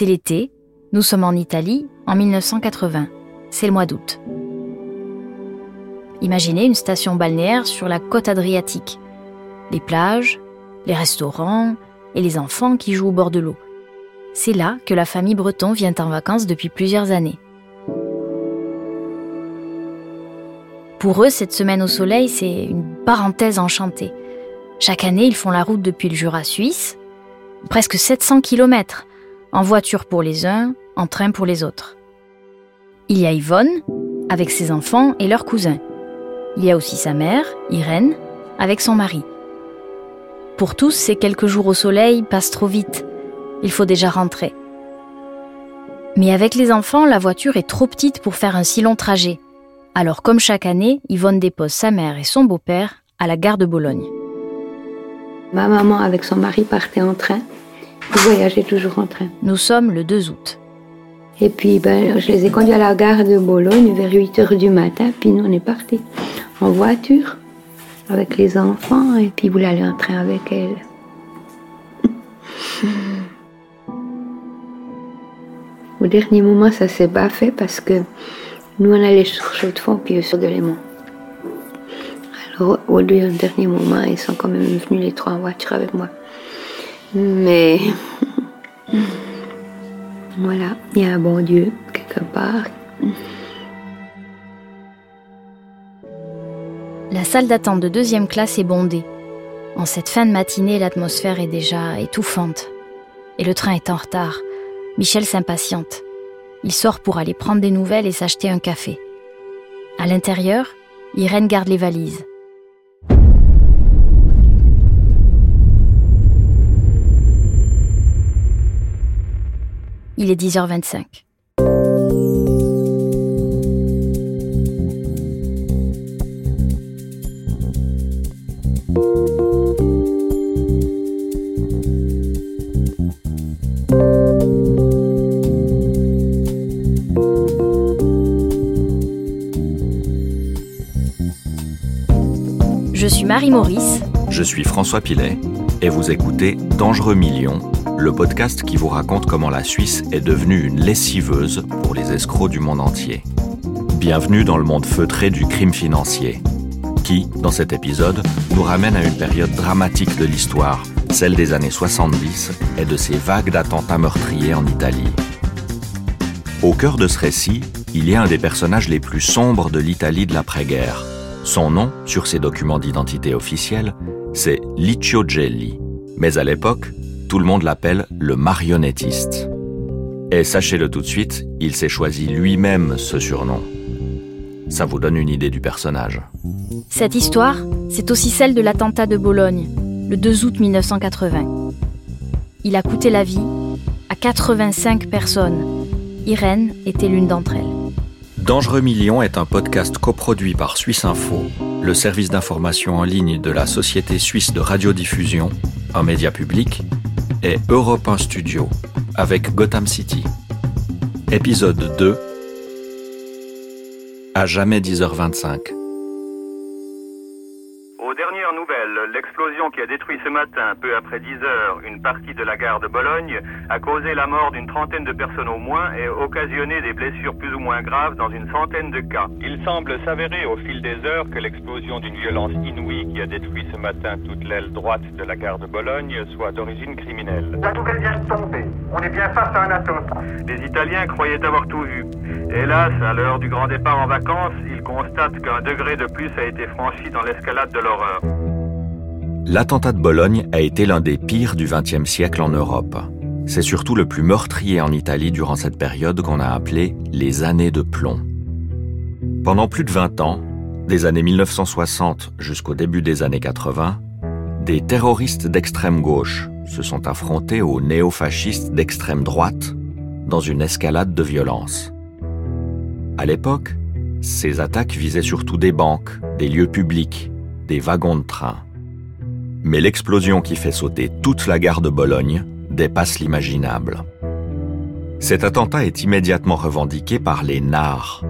C'est l'été, nous sommes en Italie en 1980, c'est le mois d'août. Imaginez une station balnéaire sur la côte adriatique. Les plages, les restaurants et les enfants qui jouent au bord de l'eau. C'est là que la famille Breton vient en vacances depuis plusieurs années. Pour eux, cette semaine au soleil, c'est une parenthèse enchantée. Chaque année, ils font la route depuis le Jura suisse, presque 700 km, en voiture pour les uns, en train pour les autres. Il y a Yvonne, avec ses enfants et leurs cousins. Il y a aussi sa mère, Irène, avec son mari. Pour tous, ces quelques jours au soleil passent trop vite. Il faut déjà rentrer. Mais avec les enfants, la voiture est trop petite pour faire un si long trajet. Alors comme chaque année, Yvonne dépose sa mère et son beau-père à la gare de Bologne. Ma maman avec son mari partait en train. Ils voyageaient toujours en train. Nous sommes le 2 août. Et puis ben, je les ai conduits à la gare de Bologne vers 8 heures du matin, puis nous on est partis en voiture avec les enfants et puis voulait aller en train avec elle. Au dernier moment, ça s'est pas fait parce que nous, on allait sur Chaux de Fonds puis eux sur Delémont. Alors, au dernier moment, ils sont quand même venus les trois en voiture avec moi. Mais voilà, il y a un bon Dieu quelque part. La salle d'attente de deuxième classe est bondée. En cette fin de matinée, l'atmosphère est déjà étouffante. Et le train est en retard. Michel s'impatiente. Il sort pour aller prendre des nouvelles et s'acheter un café. À l'intérieur, Irène garde les valises. Il est 10h25. Je suis Marie Maurice. Je suis François Pilet et vous écoutez Dangereux Millions, le podcast qui vous raconte comment la Suisse est devenue une lessiveuse pour les escrocs du monde entier. Bienvenue dans le monde feutré du crime financier, qui, dans cet épisode, nous ramène à une période dramatique de l'histoire, celle des années 70 et de ces vagues d'attentats meurtriers en Italie. Au cœur de ce récit, il y a un des personnages les plus sombres de l'Italie de l'après-guerre. Son nom, sur ses documents d'identité officiels, c'est Liccio Gelli. Mais à l'époque, tout le monde l'appelle le marionnettiste. Et sachez-le tout de suite, il s'est choisi lui-même ce surnom. Ça vous donne une idée du personnage. Cette histoire, c'est aussi celle de l'attentat de Bologne, le 2 août 1980. Il a coûté la vie à 85 personnes. Irène était l'une d'entre elles. Dangereux Millions est un podcast coproduit par Suisse Info, le service d'information en ligne de la Société suisse de radiodiffusion, un média public, et Europe 1 Studio, avec Gotham City. Épisode 2 À jamais 10h25. L'explosion qui a détruit ce matin, peu après 10 heures, une partie de la gare de Bologne a causé la mort d'une trentaine de personnes au moins et occasionné des blessures plus ou moins graves dans une centaine de cas. Il semble s'avérer au fil des heures que l'explosion d'une violence inouïe qui a détruit ce matin toute l'aile droite de la gare de Bologne soit d'origine criminelle. La tourelle vient de tomber. On est bien face à un attentat. Les Italiens croyaient avoir tout vu. Hélas, à l'heure du grand départ en vacances, ils constatent qu'un degré de plus a été franchi dans l'escalade de l'horreur. L'attentat de Bologne a été l'un des pires du XXe siècle en Europe. C'est surtout le plus meurtrier en Italie durant cette période qu'on a appelée les années de plomb. Pendant plus de 20 ans, des années 1960 jusqu'au début des années 80, des terroristes d'extrême gauche se sont affrontés aux néofascistes d'extrême droite dans une escalade de violence. À l'époque, ces attaques visaient surtout des banques, des lieux publics, des wagons de train. Mais l'explosion qui fait sauter toute la gare de Bologne dépasse l'imaginable. Cet attentat est immédiatement revendiqué par les NAR.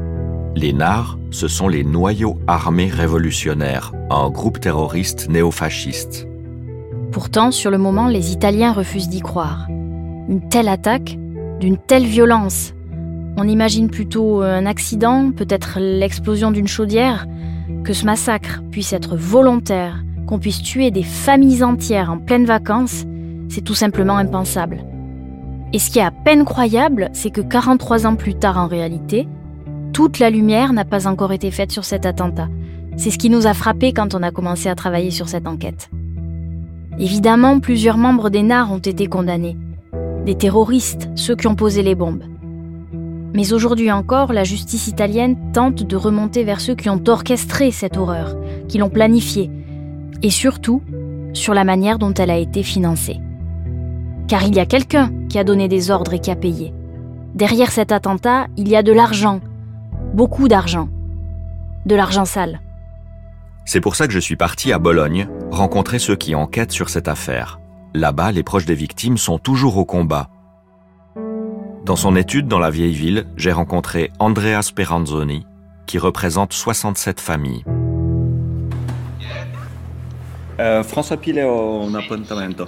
Les NAR, ce sont les Noyaux Armés Révolutionnaires, un groupe terroriste néofasciste. Pourtant, sur le moment, les Italiens refusent d'y croire. Une telle attaque, d'une telle violence. On imagine plutôt un accident, peut-être l'explosion d'une chaudière, que ce massacre puisse être volontaire, qu'on puisse tuer des familles entières en pleine vacances, c'est tout simplement impensable. Et ce qui est à peine croyable, c'est que 43 ans plus tard en réalité, toute la lumière n'a pas encore été faite sur cet attentat. C'est ce qui nous a frappé quand on a commencé à travailler sur cette enquête. Évidemment, plusieurs membres des NAR ont été condamnés. Des terroristes, ceux qui ont posé les bombes. Mais aujourd'hui encore, la justice italienne tente de remonter vers ceux qui ont orchestré cette horreur, qui l'ont planifiée, et surtout sur la manière dont elle a été financée. Car il y a quelqu'un qui a donné des ordres et qui a payé. Derrière cet attentat, il y a de l'argent, beaucoup d'argent, de l'argent sale. C'est pour ça que je suis parti à Bologne rencontrer ceux qui enquêtent sur cette affaire. Là-bas, les proches des victimes sont toujours au combat. Dans son étude dans la vieille ville, j'ai rencontré Andrea Speranzoni, qui représente 67 familles. Uh, François Pile ho un appuntamento.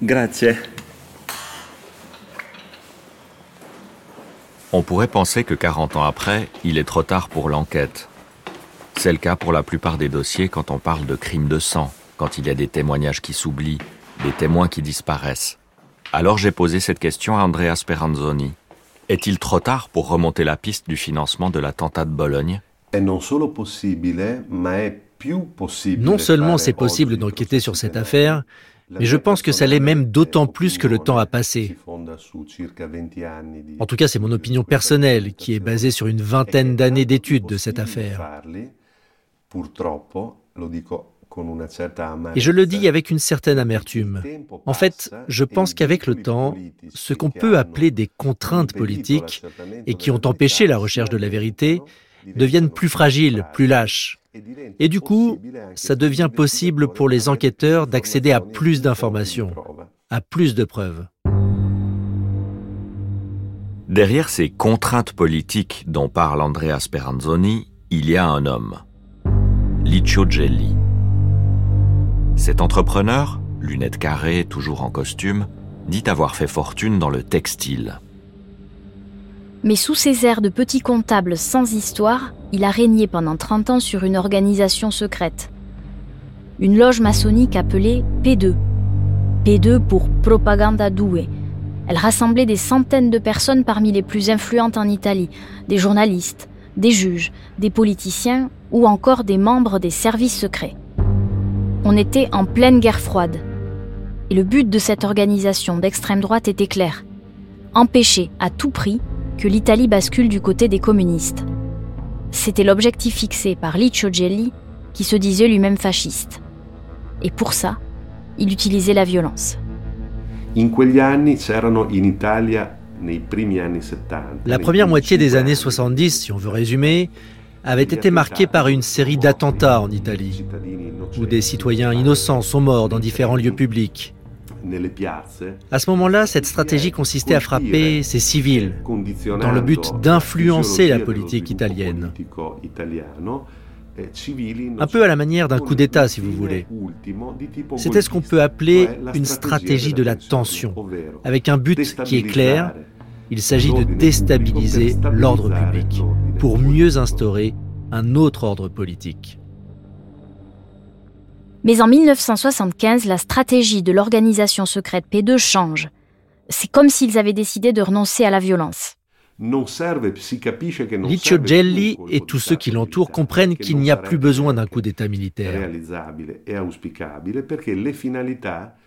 Grazie. On pourrait penser que 40 ans après, il est trop tard pour l'enquête. C'est le cas pour la plupart des dossiers quand on parle de crimes de sang, quand il y a des témoignages qui s'oublient, des témoins qui disparaissent. Alors j'ai posé cette question à Andrea Speranzoni. Est-il trop tard pour remonter la piste du financement de l'attentat de Bologne? Non seulement c'est possible d'enquêter sur cette affaire, mais je pense que ça l'est même d'autant plus que le temps a passé. En tout cas, c'est mon opinion personnelle qui est basée sur une vingtaine d'années d'études de cette affaire. Et je le dis avec une certaine amertume. En fait, je pense qu'avec le temps, ce qu'on peut appeler des contraintes politiques et qui ont empêché la recherche de la vérité deviennent plus fragiles, plus lâches. Et du coup, ça devient possible pour les enquêteurs d'accéder à plus d'informations, à plus de preuves. Derrière ces contraintes politiques dont parle Andrea Speranzoni, il y a un homme, Licio Gelli. Cet entrepreneur, lunettes carrées, toujours en costume, dit avoir fait fortune dans le textile. Mais sous ses airs de petit comptable sans histoire, il a régné pendant 30 ans sur une organisation secrète. Une loge maçonnique appelée P2. P2 pour Propaganda Due. Elle rassemblait des centaines de personnes parmi les plus influentes en Italie, des journalistes, des juges, des politiciens ou encore des membres des services secrets. On était en pleine guerre froide. Et le but de cette organisation d'extrême droite était clair. Empêcher à tout prix que l'Italie bascule du côté des communistes. C'était l'objectif fixé par Licio Gelli, qui se disait lui-même fasciste. Et pour ça, il utilisait la violence. La première moitié des années 70, si on veut résumer, avait été marquée par une série d'attentats en Italie, où des citoyens innocents sont morts dans différents lieux publics. À ce moment-là, cette stratégie consistait à frapper ces civils dans le but d'influencer la politique italienne. Un peu à la manière d'un coup d'État, si vous voulez. C'était ce qu'on peut appeler une stratégie de la tension, avec un but qui est clair. Il s'agit de déstabiliser l'ordre public pour mieux instaurer un autre ordre politique. Mais en 1975, la stratégie de l'organisation secrète P2 change. C'est comme s'ils avaient décidé de renoncer à la violence. Licio Gelli et tous ceux qui l'entourent comprennent qu'il n'y a plus besoin d'un coup d'État militaire.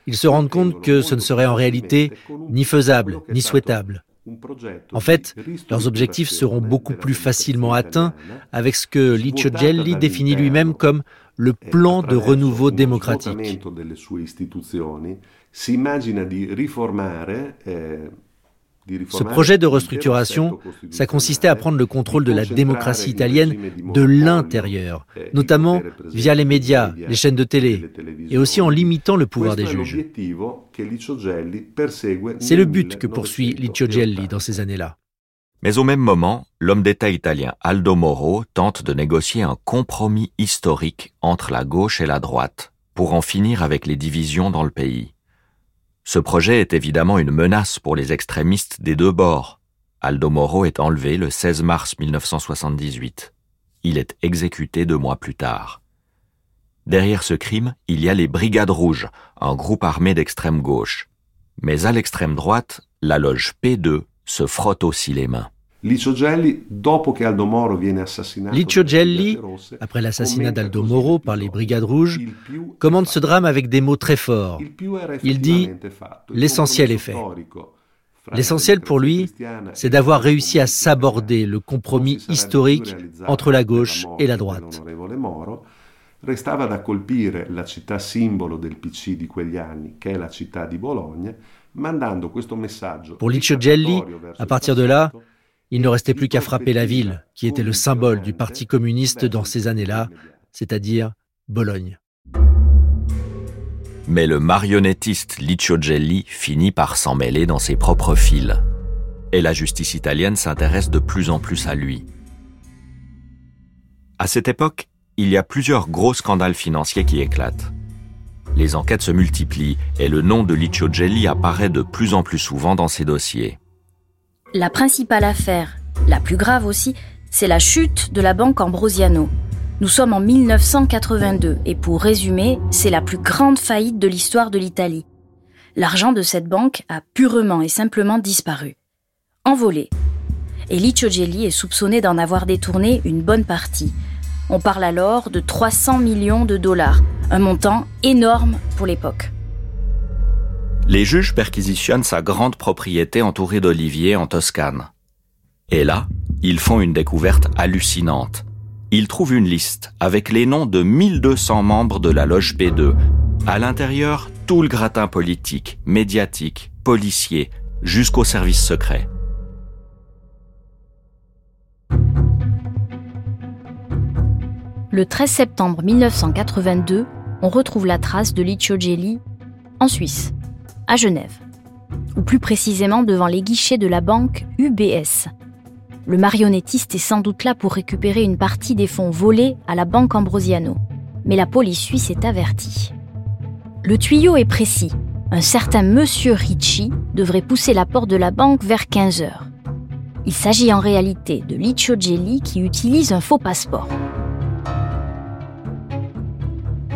Ils se rendent compte que ce ne serait en réalité ni faisable ni souhaitable. En fait, leurs objectifs seront beaucoup plus facilement atteints avec ce que Licio Gelli définit lui-même comme le plan de renouveau démocratique. Ce projet de restructuration, ça consistait à prendre le contrôle de la démocratie italienne de l'intérieur, notamment via les médias, les chaînes de télé, et aussi en limitant le pouvoir des juges. C'est le but que poursuit Licio Gelli dans ces années-là. Mais au même moment, l'homme d'État italien Aldo Moro tente de négocier un compromis historique entre la gauche et la droite pour en finir avec les divisions dans le pays. Ce projet est évidemment une menace pour les extrémistes des deux bords. Aldo Moro est enlevé le 16 mars 1978. Il est exécuté deux mois plus tard. Derrière ce crime, il y a les Brigades Rouges, un groupe armé d'extrême gauche. Mais à l'extrême droite, la loge P2 se frotte aussi les mains. Licio Gelli, après l'assassinat d'Aldo Moro par les Brigades Rouges, commande ce drame avec des mots très forts. Il dit ⁇ L'essentiel est fait ⁇ L'essentiel pour lui, c'est d'avoir réussi à s'aborder le compromis historique entre la gauche et la droite. Restava da colpire la città simbolo del PC di quegli anni, che è la città di Bologna. Pour Licio Gelli, à partir de là, il ne restait plus qu'à frapper la ville, qui était le symbole du Parti communiste dans ces années-là, c'est-à-dire Bologne. Mais le marionnettiste Licio Gelli finit par s'en mêler dans ses propres fils. Et la justice italienne s'intéresse de plus en plus à lui. À cette époque, il y a plusieurs gros scandales financiers qui éclatent. Les enquêtes se multiplient et le nom de Licio Gelli apparaît de plus en plus souvent dans ces dossiers. La principale affaire, la plus grave aussi, c'est la chute de la banque Ambrosiano. Nous sommes en 1982 et pour résumer, c'est la plus grande faillite de l'histoire de l'Italie. L'argent de cette banque a purement et simplement disparu. Envolé. Et Licio Gelli est soupçonné d'en avoir détourné une bonne partie, on parle alors de 300 millions de dollars, un montant énorme pour l'époque. Les juges perquisitionnent sa grande propriété entourée d'oliviers en Toscane. Et là, ils font une découverte hallucinante. Ils trouvent une liste avec les noms de 1200 membres de la loge P2. À l'intérieur, tout le gratin politique, médiatique, policier, jusqu'au service secret. Le 13 septembre 1982, on retrouve la trace de Licio Gelli en Suisse, à Genève, ou plus précisément devant les guichets de la banque UBS. Le marionnettiste est sans doute là pour récupérer une partie des fonds volés à la banque Ambrosiano, mais la police suisse est avertie. Le tuyau est précis. Un certain monsieur Ricci devrait pousser la porte de la banque vers 15 heures. Il s'agit en réalité de Licio Gelli qui utilise un faux passeport.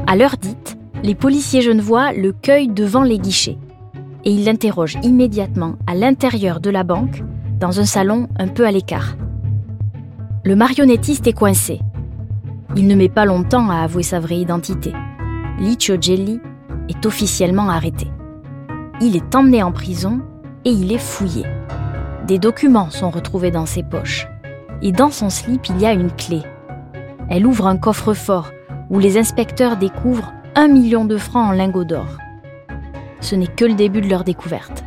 À l'heure dite, les policiers genevois le cueillent devant les guichets et ils l'interrogent immédiatement à l'intérieur de la banque, dans un salon un peu à l'écart. Le marionnettiste est coincé. Il ne met pas longtemps à avouer sa vraie identité. Licio Gelli est officiellement arrêté. Il est emmené en prison et il est fouillé. Des documents sont retrouvés dans ses poches. Et dans son slip, il y a une clé. Elle ouvre un coffre-fort où les inspecteurs découvrent un million de francs en lingots d'or. Ce n'est que le début de leur découverte.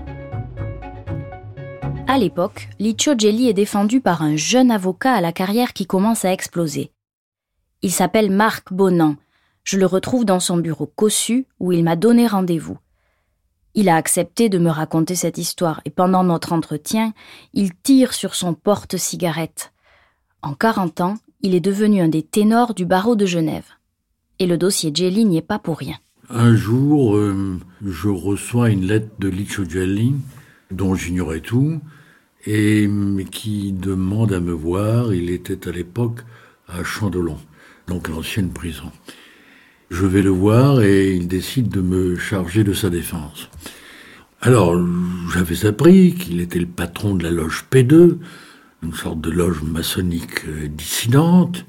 À l'époque, Licio Gelli est défendu par un jeune avocat à la carrière qui commence à exploser. Il s'appelle Marc Bonan. Je le retrouve dans son bureau cossu où il m'a donné rendez-vous. Il a accepté de me raconter cette histoire et pendant notre entretien, il tire sur son porte-cigarette. En 40 ans, il est devenu un des ténors du barreau de Genève. Et le dossier Jelly n'y est pas pour rien. Un jour, euh, je reçois une lettre de Licio Gelli, dont j'ignorais tout, et qui demande à me voir. Il était à l'époque à Chandelon, donc l'ancienne prison. Je vais le voir et il décide de me charger de sa défense. Alors, j'avais appris qu'il était le patron de la loge P2, une sorte de loge maçonnique euh, dissidente,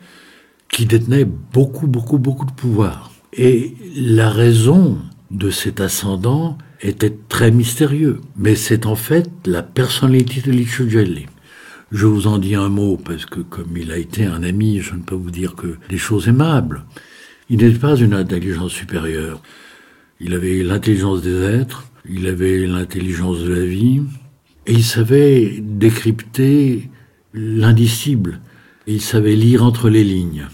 qui détenait beaucoup, beaucoup, beaucoup de pouvoir. Et la raison de cet ascendant était très mystérieux. Mais c'est en fait la personnalité de Licio Gelli. Je vous en dis un mot parce que comme il a été un ami, je ne peux vous dire que des choses aimables. Il n'était pas une intelligence supérieure. Il avait l'intelligence des êtres, il avait l'intelligence de la vie, et il savait décrypter l'indicible. Il savait lire entre les lignes.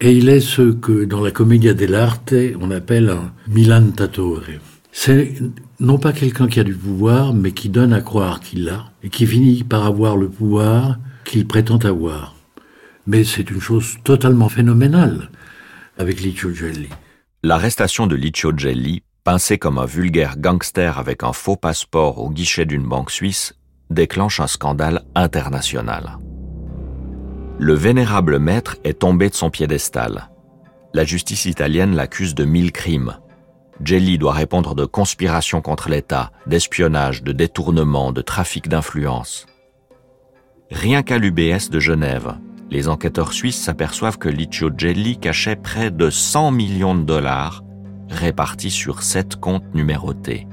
Et il est ce que dans la commedia dell'arte on appelle un milantatore. C'est non pas quelqu'un qui a du pouvoir, mais qui donne à croire qu'il l'a, et qui finit par avoir le pouvoir qu'il prétend avoir. Mais c'est une chose totalement phénoménale avec Licio Gelli. L'arrestation de Licio Gelli pincé comme un vulgaire gangster avec un faux passeport au guichet d'une banque suisse, déclenche un scandale international. Le vénérable maître est tombé de son piédestal. La justice italienne l'accuse de mille crimes. Jelly doit répondre de conspiration contre l'État, d'espionnage, de détournement, de trafic d'influence. Rien qu'à l'UBS de Genève, les enquêteurs suisses s'aperçoivent que Licio Gelli cachait près de 100 millions de dollars répartis sur sept comptes numérotés.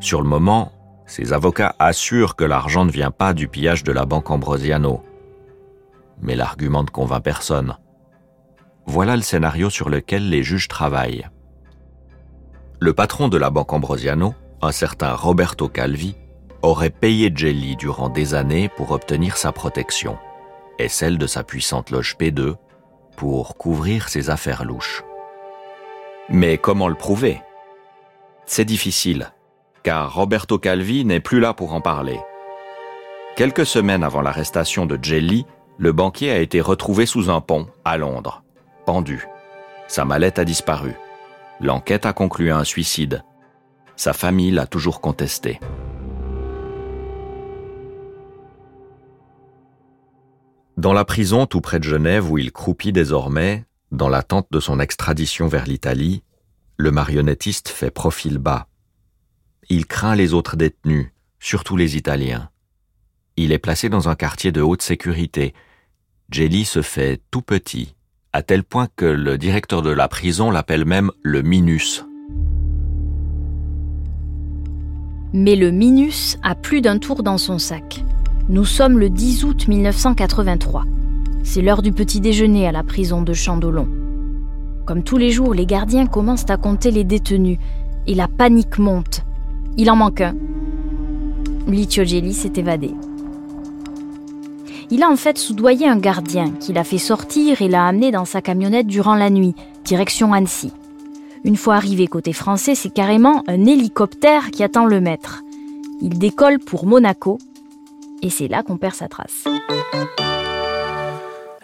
Sur le moment, ses avocats assurent que l'argent ne vient pas du pillage de la banque Ambrosiano. Mais l'argument ne convainc personne. Voilà le scénario sur lequel les juges travaillent. Le patron de la banque Ambrosiano, un certain Roberto Calvi, aurait payé Jelly durant des années pour obtenir sa protection et celle de sa puissante loge P2 pour couvrir ses affaires louches. Mais comment le prouver? C'est difficile, car Roberto Calvi n'est plus là pour en parler. Quelques semaines avant l'arrestation de Jelly, le banquier a été retrouvé sous un pont, à Londres, pendu. Sa mallette a disparu. L'enquête a conclu à un suicide. Sa famille l'a toujours contesté. Dans la prison tout près de Genève où il croupit désormais, dans l'attente de son extradition vers l'Italie, le marionnettiste fait profil bas. Il craint les autres détenus, surtout les Italiens. Il est placé dans un quartier de haute sécurité. Jelly se fait tout petit, à tel point que le directeur de la prison l'appelle même le Minus. Mais le Minus a plus d'un tour dans son sac. Nous sommes le 10 août 1983. C'est l'heure du petit déjeuner à la prison de Chandolon. Comme tous les jours, les gardiens commencent à compter les détenus et la panique monte. Il en manque un. Licio Gelli s'est évadé. Il a en fait soudoyé un gardien qui l'a fait sortir et l'a amené dans sa camionnette durant la nuit, direction Annecy. Une fois arrivé côté français, c'est carrément un hélicoptère qui attend le maître. Il décolle pour Monaco et c'est là qu'on perd sa trace.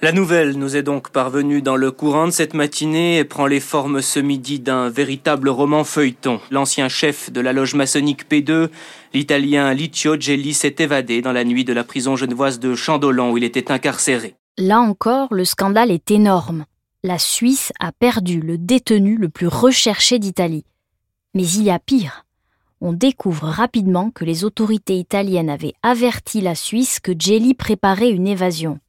La nouvelle nous est donc parvenue dans le courant de cette matinée et prend les formes ce midi d'un véritable roman feuilleton. L'ancien chef de la loge maçonnique P2, l'italien Licio Gelli, s'est évadé dans la nuit de la prison genevoise de Chandolon où il était incarcéré. Là encore, le scandale est énorme. La Suisse a perdu le détenu le plus recherché d'Italie. Mais il y a pire on découvre rapidement que les autorités italiennes avaient averti la Suisse que Jelly préparait une évasion.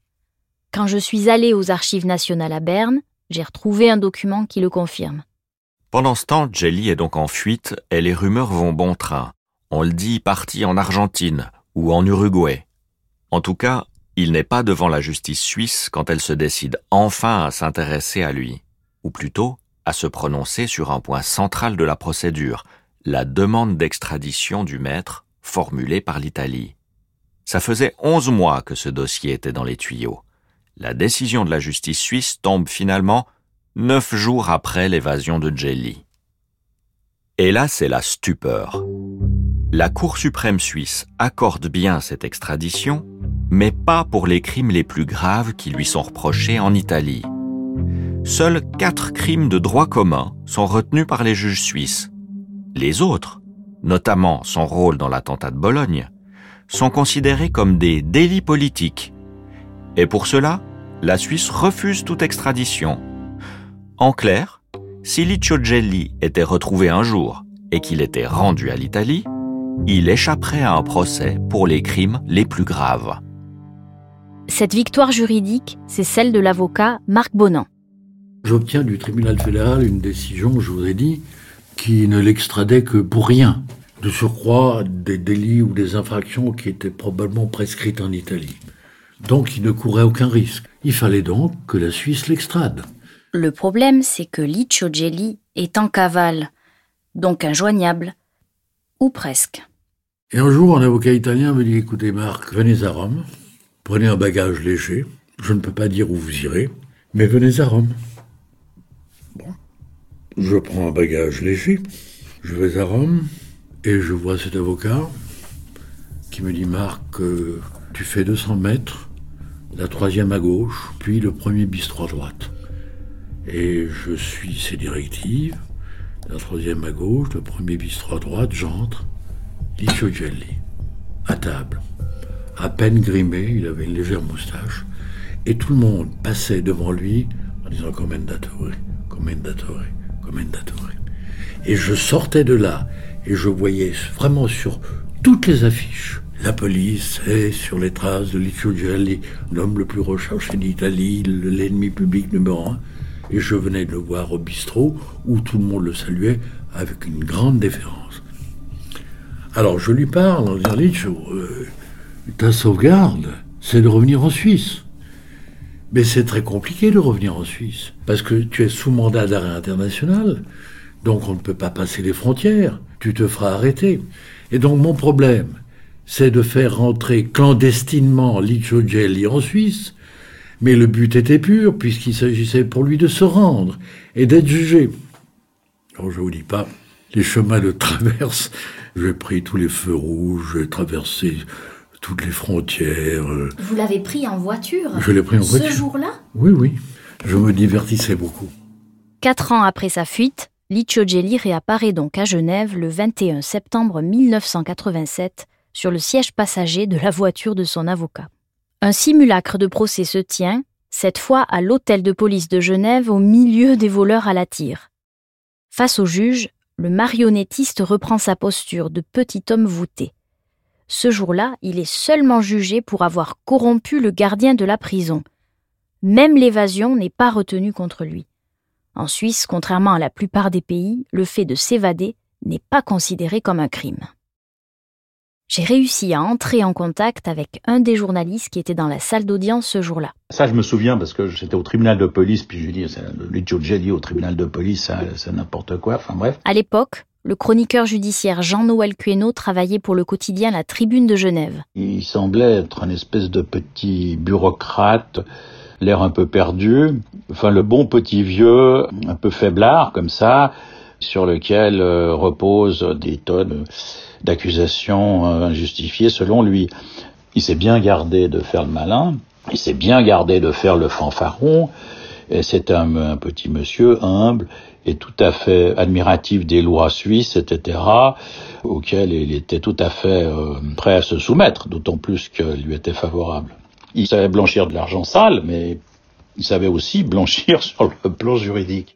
Quand je suis allé aux archives nationales à Berne, j'ai retrouvé un document qui le confirme. Pendant ce temps, Jelly est donc en fuite et les rumeurs vont bon train. On le dit parti en Argentine ou en Uruguay. En tout cas, il n'est pas devant la justice suisse quand elle se décide enfin à s'intéresser à lui, ou plutôt à se prononcer sur un point central de la procédure, la demande d'extradition du maître formulée par l'Italie. Ça faisait onze mois que ce dossier était dans les tuyaux. La décision de la justice suisse tombe finalement neuf jours après l'évasion de Jelly. Et là, c'est la stupeur. La Cour suprême suisse accorde bien cette extradition, mais pas pour les crimes les plus graves qui lui sont reprochés en Italie. Seuls quatre crimes de droit commun sont retenus par les juges suisses, les autres, notamment son rôle dans l'attentat de Bologne, sont considérés comme des délits politiques. Et pour cela, la Suisse refuse toute extradition. En clair, si Licio Gelli était retrouvé un jour et qu'il était rendu à l'Italie, il échapperait à un procès pour les crimes les plus graves. Cette victoire juridique, c'est celle de l'avocat Marc Bonan. J'obtiens du tribunal fédéral une décision, je vous ai dit, qui ne l'extradait que pour rien. De surcroît, des délits ou des infractions qui étaient probablement prescrites en Italie. Donc il ne courait aucun risque. Il fallait donc que la Suisse l'extrade. Le problème, c'est que Licio Gelli est en cavale, donc injoignable. Ou presque. Et un jour, un avocat italien me dit Écoutez, Marc, venez à Rome, prenez un bagage léger. Je ne peux pas dire où vous irez, mais venez à Rome. Je prends un bagage léger, je vais à Rome et je vois cet avocat qui me dit Marc, euh, tu fais 200 mètres, la troisième à gauche, puis le premier bistrot à droite. Et je suis ses directives. La troisième à gauche, le premier bistrot à droite, j'entre, Licio Gelli, à table, à peine grimé, il avait une légère moustache, et tout le monde passait devant lui en disant Commendatore, Commendatore, Commendatore. Et je sortais de là, et je voyais vraiment sur toutes les affiches, la police est sur les traces de Licio Gelli, l'homme le plus recherché d'Italie, l'ennemi public numéro un et je venais de le voir au bistrot où tout le monde le saluait avec une grande déférence. Alors je lui parle en disant Licho, euh, ta sauvegarde, c'est de revenir en Suisse. Mais c'est très compliqué de revenir en Suisse, parce que tu es sous mandat d'arrêt international, donc on ne peut pas passer les frontières, tu te feras arrêter. Et donc mon problème, c'est de faire rentrer clandestinement Licho en Suisse, mais le but était pur, puisqu'il s'agissait pour lui de se rendre et d'être jugé. Alors je vous dis pas, les chemins de traverse, j'ai pris tous les feux rouges, j'ai traversé toutes les frontières. Vous l'avez pris en voiture Je l'ai pris en voiture. Ce jour-là? Oui, oui. Je me divertissais beaucoup. Quatre ans après sa fuite, Licio Gelli réapparaît donc à Genève le 21 septembre 1987 sur le siège passager de la voiture de son avocat. Un simulacre de procès se tient, cette fois à l'hôtel de police de Genève au milieu des voleurs à la tire. Face au juge, le marionnettiste reprend sa posture de petit homme voûté. Ce jour-là, il est seulement jugé pour avoir corrompu le gardien de la prison. Même l'évasion n'est pas retenue contre lui. En Suisse, contrairement à la plupart des pays, le fait de s'évader n'est pas considéré comme un crime j'ai réussi à entrer en contact avec un des journalistes qui était dans la salle d'audience ce jour-là. Ça, je me souviens parce que j'étais au tribunal de police, puis je dis, le Joe dit au tribunal de police, c'est n'importe quoi, enfin bref. À l'époque, le chroniqueur judiciaire Jean-Noël Cueno travaillait pour le quotidien La Tribune de Genève. Il semblait être un espèce de petit bureaucrate, l'air un peu perdu, enfin le bon petit vieux, un peu faiblard comme ça, sur lequel euh, reposent des tonnes d'accusations euh, injustifiées selon lui. Il s'est bien gardé de faire le malin, il s'est bien gardé de faire le fanfaron, et c'est un, petit monsieur humble et tout à fait admiratif des lois suisses, etc., auxquelles il était tout à fait euh, prêt à se soumettre, d'autant plus qu'elles lui étaient favorables. Il savait blanchir de l'argent sale, mais il savait aussi blanchir sur le plan juridique.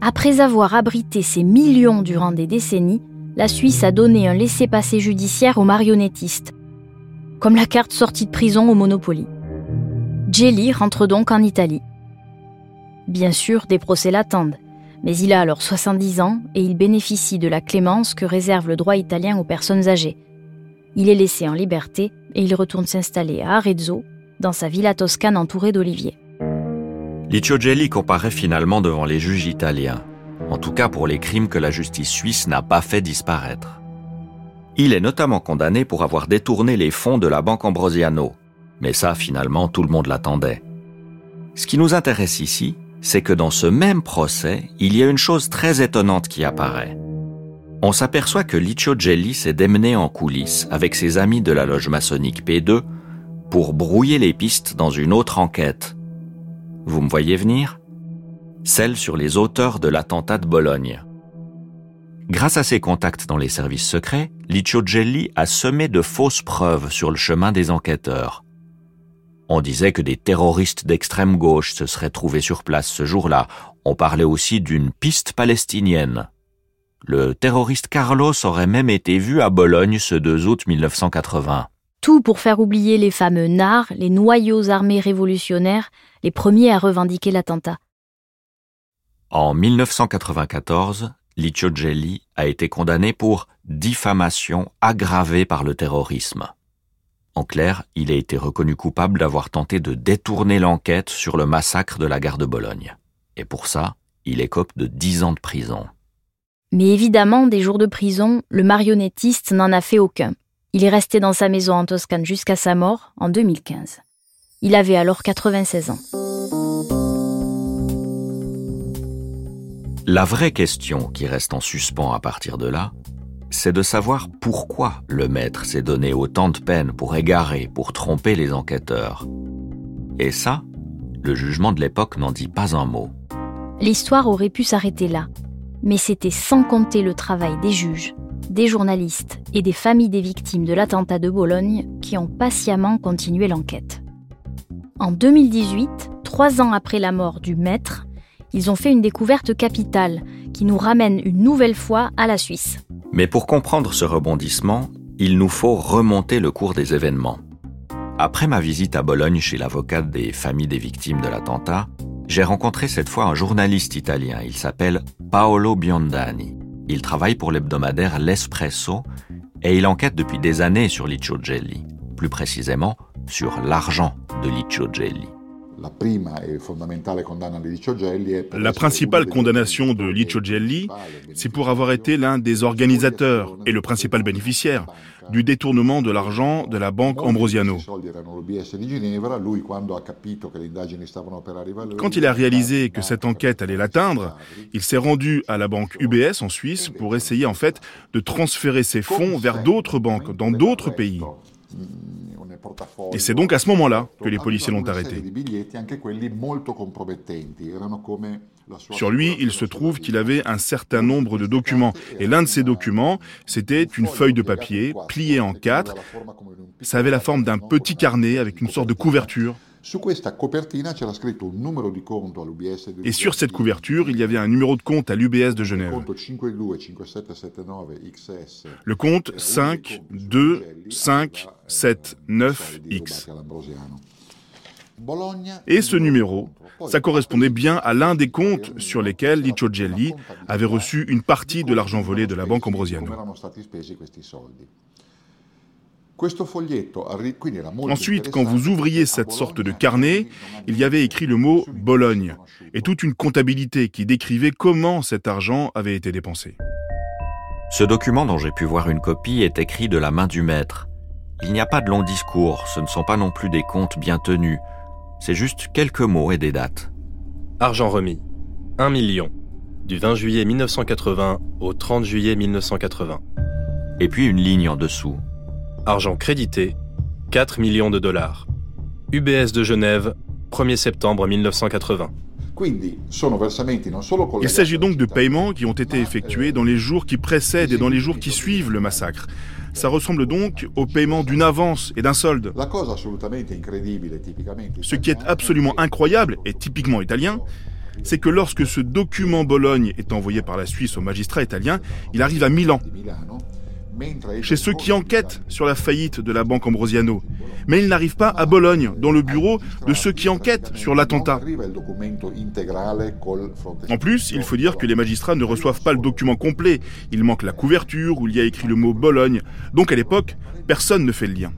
Après avoir abrité ces millions durant des décennies, la Suisse a donné un laissez-passer judiciaire aux marionnettistes, comme la carte sortie de prison au Monopoly. Jelly rentre donc en Italie. Bien sûr, des procès l'attendent, mais il a alors 70 ans et il bénéficie de la clémence que réserve le droit italien aux personnes âgées. Il est laissé en liberté et il retourne s'installer à Arezzo, dans sa villa toscane entourée d'oliviers. Licio Gelli comparaît finalement devant les juges italiens en tout cas pour les crimes que la justice suisse n'a pas fait disparaître. Il est notamment condamné pour avoir détourné les fonds de la banque Ambrosiano, mais ça finalement tout le monde l'attendait. Ce qui nous intéresse ici, c'est que dans ce même procès, il y a une chose très étonnante qui apparaît. On s'aperçoit que Licio Gelli s'est démené en coulisses avec ses amis de la loge maçonnique P2 pour brouiller les pistes dans une autre enquête. Vous me voyez venir? Celle sur les auteurs de l'attentat de Bologne. Grâce à ses contacts dans les services secrets, Licio Gelli a semé de fausses preuves sur le chemin des enquêteurs. On disait que des terroristes d'extrême gauche se seraient trouvés sur place ce jour-là. On parlait aussi d'une piste palestinienne. Le terroriste Carlos aurait même été vu à Bologne ce 2 août 1980. Tout pour faire oublier les fameux NAR, les noyaux armés révolutionnaires, les premiers à revendiquer l'attentat. En 1994, Licio Gelli a été condamné pour diffamation aggravée par le terrorisme. En clair, il a été reconnu coupable d'avoir tenté de détourner l'enquête sur le massacre de la gare de Bologne. Et pour ça, il écope de dix ans de prison. Mais évidemment, des jours de prison, le marionnettiste n'en a fait aucun. Il est resté dans sa maison en Toscane jusqu'à sa mort en 2015. Il avait alors 96 ans. La vraie question qui reste en suspens à partir de là, c'est de savoir pourquoi le maître s'est donné autant de peine pour égarer, pour tromper les enquêteurs. Et ça, le jugement de l'époque n'en dit pas un mot. L'histoire aurait pu s'arrêter là, mais c'était sans compter le travail des juges, des journalistes et des familles des victimes de l'attentat de Bologne qui ont patiemment continué l'enquête. En 2018, trois ans après la mort du maître, ils ont fait une découverte capitale qui nous ramène une nouvelle fois à la Suisse. Mais pour comprendre ce rebondissement, il nous faut remonter le cours des événements. Après ma visite à Bologne chez l'avocate des familles des victimes de l'attentat, j'ai rencontré cette fois un journaliste italien. Il s'appelle Paolo Biondani. Il travaille pour l'hebdomadaire L'Espresso et il enquête depuis des années sur Liccio Gelli, plus précisément sur l'argent de Liccio Gelli. La principale condamnation de Liccio Gelli, c'est pour avoir été l'un des organisateurs et le principal bénéficiaire du détournement de l'argent de la banque Ambrosiano. Quand il a réalisé que cette enquête allait l'atteindre, il s'est rendu à la banque UBS en Suisse pour essayer en fait de transférer ses fonds vers d'autres banques dans d'autres pays. Et c'est donc à ce moment-là que les policiers l'ont arrêté. Sur lui, il se trouve qu'il avait un certain nombre de documents. Et l'un de ces documents, c'était une feuille de papier pliée en quatre. Ça avait la forme d'un petit carnet avec une sorte de couverture. Et sur cette couverture, il y avait un numéro de compte à l'UBS de Genève. Le compte 5, 2, 5, 7, 9, X. Et ce numéro, ça correspondait bien à l'un des comptes sur lesquels Licio Gelli avait reçu une partie de l'argent volé de la banque Ambrosiano. Ensuite, quand vous ouvriez cette sorte de carnet, il y avait écrit le mot Bologne et toute une comptabilité qui décrivait comment cet argent avait été dépensé. Ce document dont j'ai pu voir une copie est écrit de la main du maître. Il n'y a pas de long discours, ce ne sont pas non plus des comptes bien tenus, c'est juste quelques mots et des dates. Argent remis. 1 million. Du 20 juillet 1980 au 30 juillet 1980. Et puis une ligne en dessous. Argent crédité. 4 millions de dollars. UBS de Genève, 1er septembre 1980. Il s'agit donc de paiements qui ont été effectués dans les jours qui précèdent et dans les jours qui suivent le massacre. Ça ressemble donc au paiement d'une avance et d'un solde. Ce qui est absolument incroyable et typiquement italien, c'est que lorsque ce document Bologne est envoyé par la Suisse au magistrat italien, il arrive à Milan chez ceux qui enquêtent sur la faillite de la banque Ambrosiano. Mais il n'arrive pas à Bologne, dans le bureau de ceux qui enquêtent sur l'attentat. En plus, il faut dire que les magistrats ne reçoivent pas le document complet. Il manque la couverture où il y a écrit le mot Bologne. Donc à l'époque, personne ne fait le lien.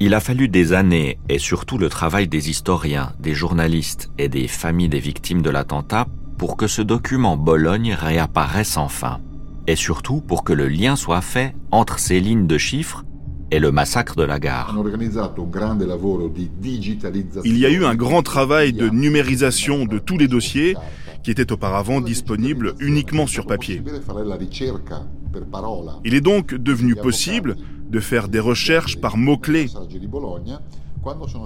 Il a fallu des années et surtout le travail des historiens, des journalistes et des familles des victimes de l'attentat pour que ce document Bologne réapparaisse enfin et surtout pour que le lien soit fait entre ces lignes de chiffres et le massacre de la gare. Il y a eu un grand travail de numérisation de tous les dossiers qui étaient auparavant disponibles uniquement sur papier. Il est donc devenu possible de faire des recherches par mots-clés.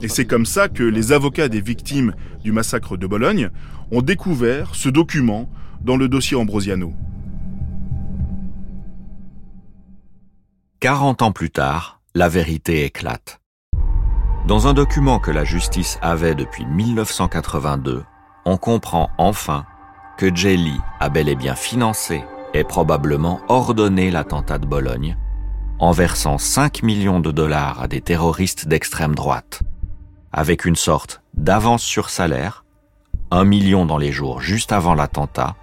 Et c'est comme ça que les avocats des victimes du massacre de Bologne ont découvert ce document dans le dossier Ambrosiano. 40 ans plus tard, la vérité éclate. Dans un document que la justice avait depuis 1982, on comprend enfin que Jelly a bel et bien financé et probablement ordonné l'attentat de Bologne en versant 5 millions de dollars à des terroristes d'extrême droite, avec une sorte d'avance sur salaire, 1 million dans les jours juste avant l'attentat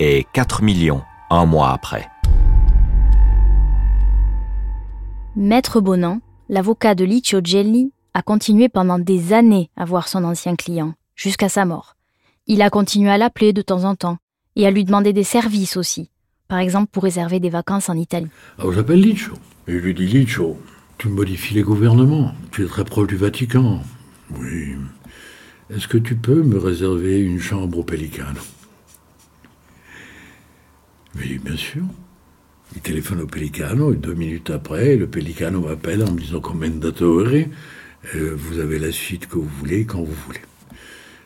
et 4 millions un mois après. Maître Bonan, l'avocat de Licio Gelli, a continué pendant des années à voir son ancien client, jusqu'à sa mort. Il a continué à l'appeler de temps en temps et à lui demander des services aussi, par exemple pour réserver des vacances en Italie. Alors j'appelle Licio? Et je lui dis Licio, tu modifies les gouvernements, tu es très proche du Vatican. Oui. Est-ce que tu peux me réserver une chambre au Pelicano Oui, bien sûr. Il téléphone au Pelicano et deux minutes après, le Pelicano m'appelle en me disant commendatore, euh, vous avez la suite que vous voulez quand vous voulez.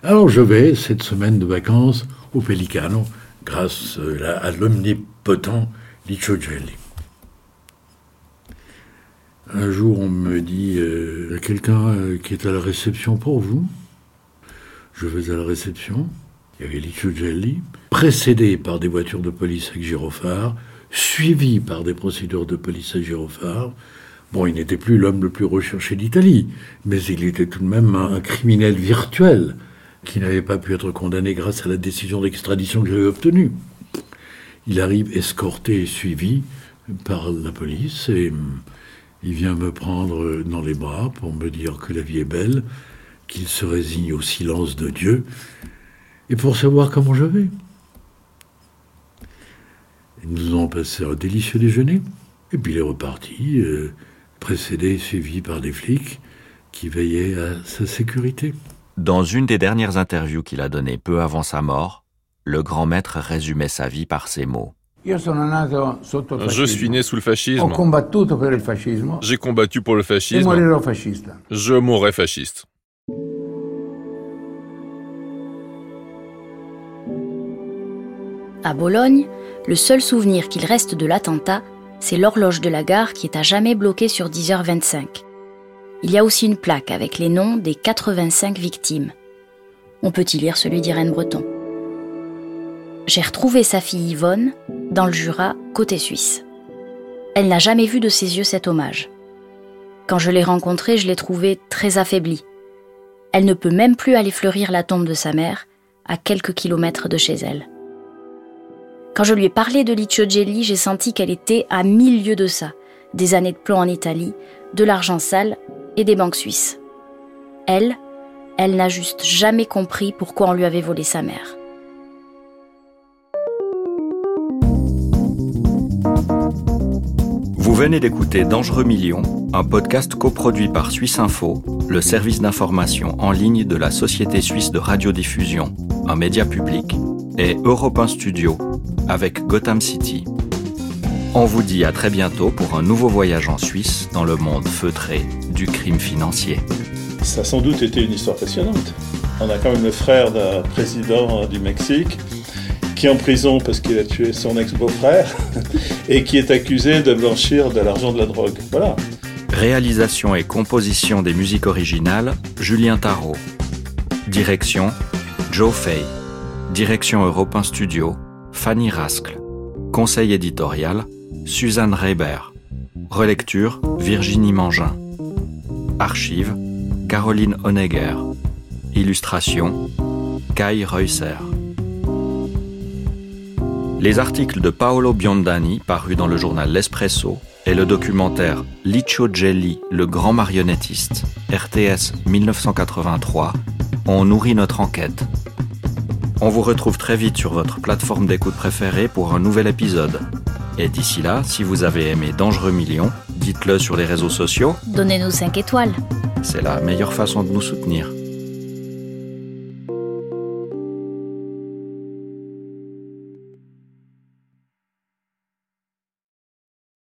Alors je vais, cette semaine de vacances, au Pelicano grâce euh, à l'omnipotent Licio Gelli. Un jour, on me dit euh, quelqu'un euh, qui est à la réception pour vous. Je vais à la réception. Il y avait Licio Gelli, précédé par des voitures de police avec gyrophare, suivi par des procédures de police à gyrophare. Bon, il n'était plus l'homme le plus recherché d'Italie, mais il était tout de même un criminel virtuel qui n'avait pas pu être condamné grâce à la décision d'extradition que j'avais obtenue. Il arrive escorté et suivi par la police et hum, il vient me prendre dans les bras pour me dire que la vie est belle, qu'il se résigne au silence de Dieu et pour savoir comment je vais. Nous avons passé un délicieux déjeuner et puis il est reparti, euh, précédé et suivi par des flics qui veillaient à sa sécurité. Dans une des dernières interviews qu'il a données peu avant sa mort, le grand maître résumait sa vie par ces mots. Je suis né sous le fascisme. J'ai combattu pour le fascisme. Je mourrai fasciste. À Bologne, le seul souvenir qu'il reste de l'attentat, c'est l'horloge de la gare qui est à jamais bloquée sur 10h25. Il y a aussi une plaque avec les noms des 85 victimes. On peut y lire celui d'Irène Breton. J'ai retrouvé sa fille Yvonne dans le Jura, côté suisse. Elle n'a jamais vu de ses yeux cet hommage. Quand je l'ai rencontrée, je l'ai trouvée très affaiblie. Elle ne peut même plus aller fleurir la tombe de sa mère, à quelques kilomètres de chez elle. Quand je lui ai parlé de Licio Gelli, j'ai senti qu'elle était à mille lieues de ça, des années de plomb en Italie, de l'argent sale et des banques suisses. Elle, elle n'a juste jamais compris pourquoi on lui avait volé sa mère. Vous venez d'écouter Dangereux Millions, un podcast coproduit par Suisse Info, le service d'information en ligne de la Société suisse de radiodiffusion, un média public, et Europe 1 Studio, avec Gotham City. On vous dit à très bientôt pour un nouveau voyage en Suisse dans le monde feutré du crime financier. Ça a sans doute été une histoire passionnante. On a quand même le frère d'un président du Mexique qui est en prison parce qu'il a tué son ex-beau-frère et qui est accusé de blanchir de l'argent de la drogue. Voilà. Réalisation et composition des musiques originales, Julien Tarot. Direction, Joe Fay. Direction Europe 1 Studio, Fanny Rascle. Conseil éditorial, Suzanne Reiber. Relecture Virginie Mangin. Archive Caroline Honegger. Illustration Kai Reusser. Les articles de Paolo Biondani parus dans le journal L'Espresso et le documentaire Licio Gelli, le grand marionnettiste, RTS 1983, ont nourri notre enquête. On vous retrouve très vite sur votre plateforme d'écoute préférée pour un nouvel épisode. Et d'ici là, si vous avez aimé Dangereux Millions, dites-le sur les réseaux sociaux. Donnez-nous 5 étoiles. C'est la meilleure façon de nous soutenir.